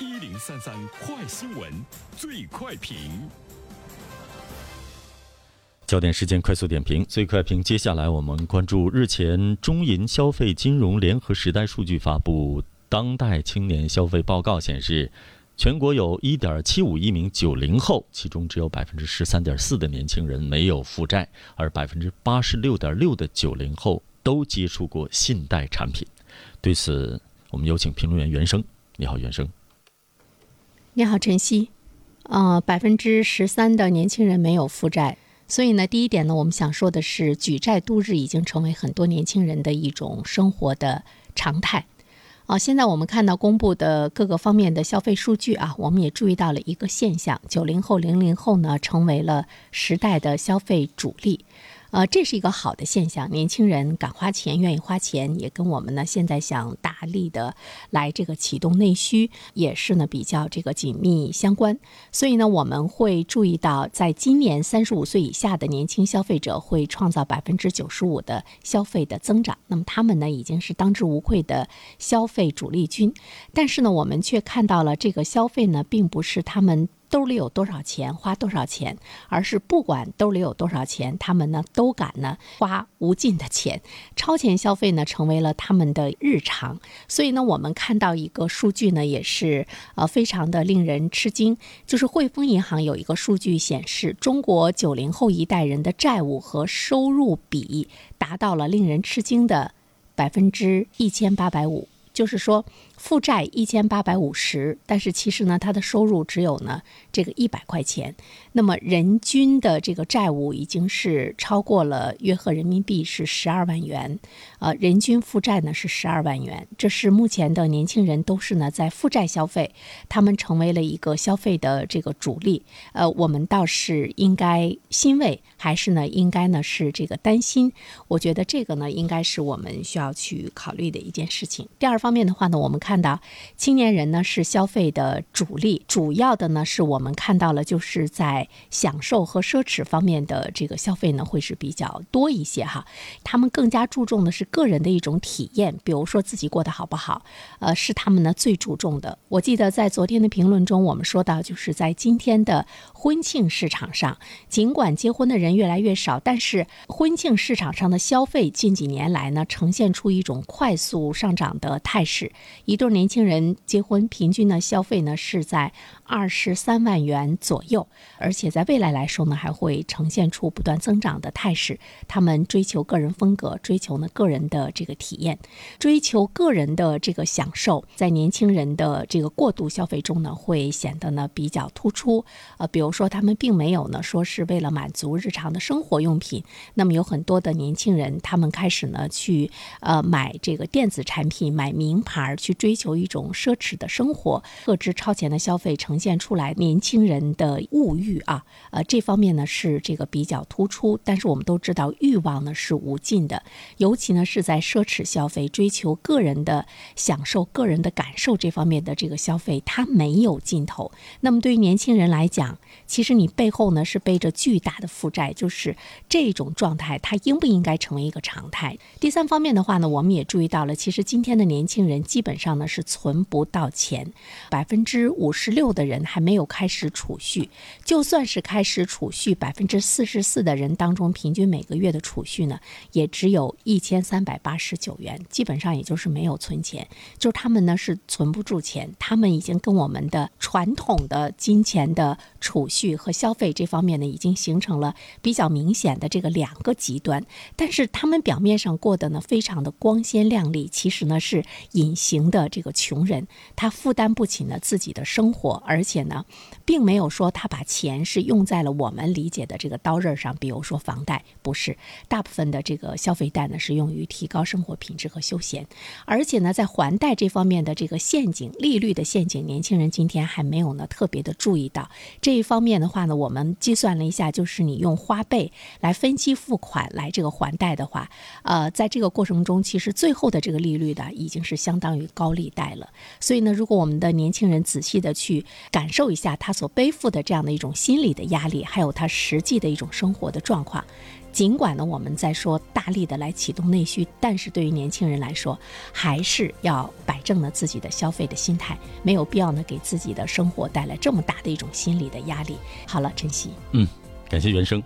一零三三快新闻，最快评。焦点事件快速点评，最快评。接下来我们关注日前中银消费金融联合时代数据发布《当代青年消费报告》显示，全国有一点七五亿名九零后，其中只有百分之十三点四的年轻人没有负债，而百分之八十六点六的九零后都接触过信贷产品。对此，我们有请评论员袁生。你好，袁生。你好，晨曦。呃，百分之十三的年轻人没有负债，所以呢，第一点呢，我们想说的是，举债度日已经成为很多年轻人的一种生活的常态。啊，现在我们看到公布的各个方面的消费数据啊，我们也注意到了一个现象：九零后、零零后呢，成为了时代的消费主力。呃，这是一个好的现象，年轻人敢花钱，愿意花钱，也跟我们呢现在想大力的来这个启动内需，也是呢比较这个紧密相关。所以呢，我们会注意到，在今年三十五岁以下的年轻消费者会创造百分之九十五的消费的增长，那么他们呢已经是当之无愧的消费主力军。但是呢，我们却看到了这个消费呢，并不是他们。兜里有多少钱花多少钱，而是不管兜里有多少钱，他们呢都敢呢花无尽的钱，超前消费呢成为了他们的日常。所以呢，我们看到一个数据呢，也是呃非常的令人吃惊，就是汇丰银行有一个数据显示，中国九零后一代人的债务和收入比达到了令人吃惊的百分之一千八百五，就是说。负债一千八百五十，但是其实呢，他的收入只有呢这个一百块钱。那么人均的这个债务已经是超过了约合人民币是十二万元，呃，人均负债呢是十二万元。这是目前的年轻人都是呢在负债消费，他们成为了一个消费的这个主力。呃，我们倒是应该欣慰，还是呢应该呢是这个担心？我觉得这个呢应该是我们需要去考虑的一件事情。第二方面的话呢，我们看。到青年人呢是消费的主力，主要的呢是我们看到了，就是在享受和奢侈方面的这个消费呢会是比较多一些哈。他们更加注重的是个人的一种体验，比如说自己过得好不好，呃，是他们呢最注重的。我记得在昨天的评论中，我们说到，就是在今天的婚庆市场上，尽管结婚的人越来越少，但是婚庆市场上的消费近几年来呢呈现出一种快速上涨的态态势，一对年轻人结婚，平均的消费呢是在二十三万元左右，而且在未来来说呢，还会呈现出不断增长的态势。他们追求个人风格，追求呢个人的这个体验，追求个人的这个享受，在年轻人的这个过度消费中呢，会显得呢比较突出。呃，比如说他们并没有呢说是为了满足日常的生活用品，那么有很多的年轻人，他们开始呢去呃买这个电子产品，买名牌去追。求一种奢侈的生活，各支超前的消费呈现出来，年轻人的物欲啊，呃，这方面呢是这个比较突出。但是我们都知道，欲望呢是无尽的，尤其呢是在奢侈消费、追求个人的享受、个人的感受这方面的这个消费，它没有尽头。那么对于年轻人来讲，其实你背后呢是背着巨大的负债，就是这种状态，它应不应该成为一个常态？第三方面的话呢，我们也注意到了，其实今天的年轻人基本上呢。是存不到钱，百分之五十六的人还没有开始储蓄。就算是开始储蓄，百分之四十四的人当中，平均每个月的储蓄呢，也只有一千三百八十九元，基本上也就是没有存钱。就是他们呢是存不住钱，他们已经跟我们的传统的金钱的储蓄和消费这方面呢，已经形成了比较明显的这个两个极端。但是他们表面上过得呢非常的光鲜亮丽，其实呢是隐形的。这个穷人，他负担不起呢自己的生活，而而且呢，并没有说他把钱是用在了我们理解的这个刀刃上，比如说房贷，不是，大部分的这个消费贷呢是用于提高生活品质和休闲，而且呢，在还贷这方面的这个陷阱，利率的陷阱，年轻人今天还没有呢特别的注意到。这一方面的话呢，我们计算了一下，就是你用花呗来分期付款来这个还贷的话，呃，在这个过程中，其实最后的这个利率的已经是相当于高利。贷了，所以呢，如果我们的年轻人仔细的去感受一下他所背负的这样的一种心理的压力，还有他实际的一种生活的状况。尽管呢我们在说大力的来启动内需，但是对于年轻人来说，还是要摆正了自己的消费的心态，没有必要呢给自己的生活带来这么大的一种心理的压力。好了，晨曦，嗯，感谢原生。